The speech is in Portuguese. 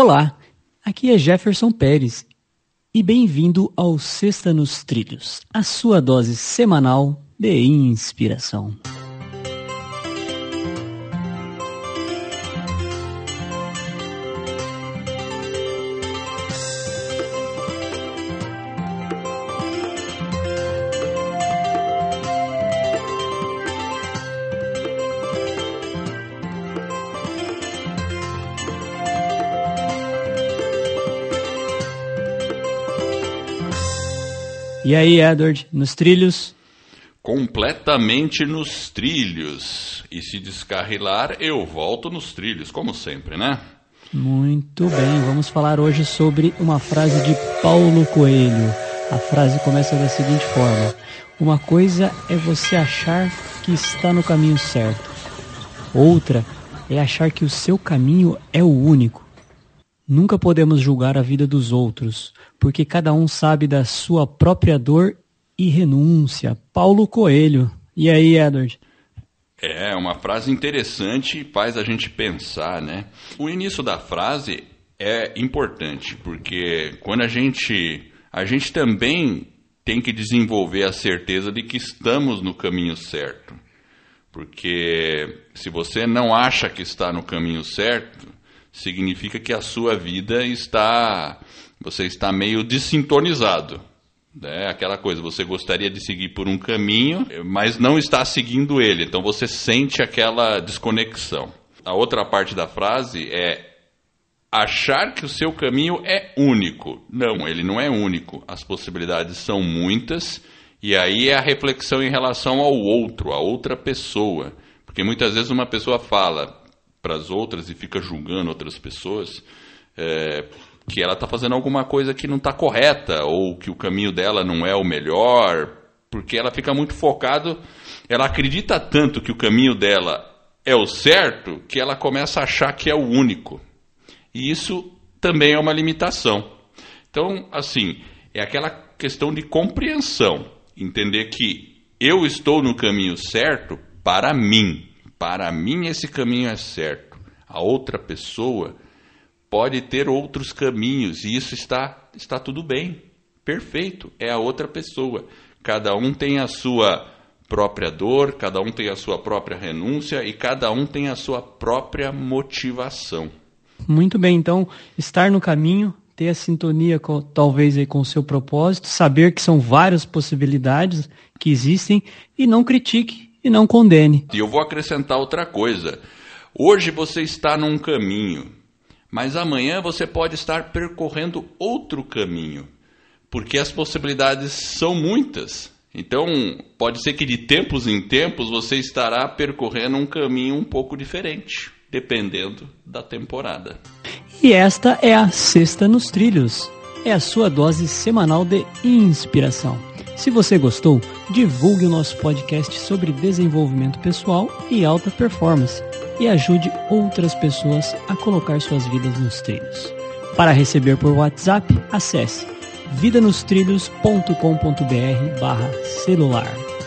Olá, aqui é Jefferson Pérez e bem-vindo ao Sexta nos Trilhos, a sua dose semanal de inspiração. E aí, Edward, nos trilhos? Completamente nos trilhos. E se descarrilar, eu volto nos trilhos, como sempre, né? Muito bem, vamos falar hoje sobre uma frase de Paulo Coelho. A frase começa da seguinte forma: Uma coisa é você achar que está no caminho certo, outra é achar que o seu caminho é o único. Nunca podemos julgar a vida dos outros, porque cada um sabe da sua própria dor e renúncia. Paulo Coelho. E aí, Edward? É, uma frase interessante e faz a gente pensar, né? O início da frase é importante, porque quando a gente. A gente também tem que desenvolver a certeza de que estamos no caminho certo. Porque se você não acha que está no caminho certo, significa que a sua vida está. Você está meio desintonizado. É aquela coisa, você gostaria de seguir por um caminho, mas não está seguindo ele. Então você sente aquela desconexão. A outra parte da frase é achar que o seu caminho é único. Não, ele não é único. As possibilidades são muitas. E aí é a reflexão em relação ao outro, a outra pessoa. Porque muitas vezes uma pessoa fala, para as outras e fica julgando outras pessoas, é, que ela está fazendo alguma coisa que não está correta ou que o caminho dela não é o melhor, porque ela fica muito focado, ela acredita tanto que o caminho dela é o certo que ela começa a achar que é o único. E isso também é uma limitação. Então, assim, é aquela questão de compreensão, entender que eu estou no caminho certo para mim, para mim esse caminho é certo. A outra pessoa pode ter outros caminhos e isso está, está tudo bem. Perfeito, é a outra pessoa. Cada um tem a sua própria dor, cada um tem a sua própria renúncia e cada um tem a sua própria motivação. Muito bem, então, estar no caminho, ter a sintonia com, talvez aí com o seu propósito, saber que são várias possibilidades que existem e não critique e não condene. E eu vou acrescentar outra coisa. Hoje você está num caminho, mas amanhã você pode estar percorrendo outro caminho, porque as possibilidades são muitas. Então, pode ser que de tempos em tempos você estará percorrendo um caminho um pouco diferente, dependendo da temporada. E esta é a Sexta nos Trilhos. É a sua dose semanal de inspiração. Se você gostou, divulgue o nosso podcast sobre desenvolvimento pessoal e alta performance e ajude outras pessoas a colocar suas vidas nos trilhos. Para receber por WhatsApp, acesse vidanostrilhos.com.br/celular.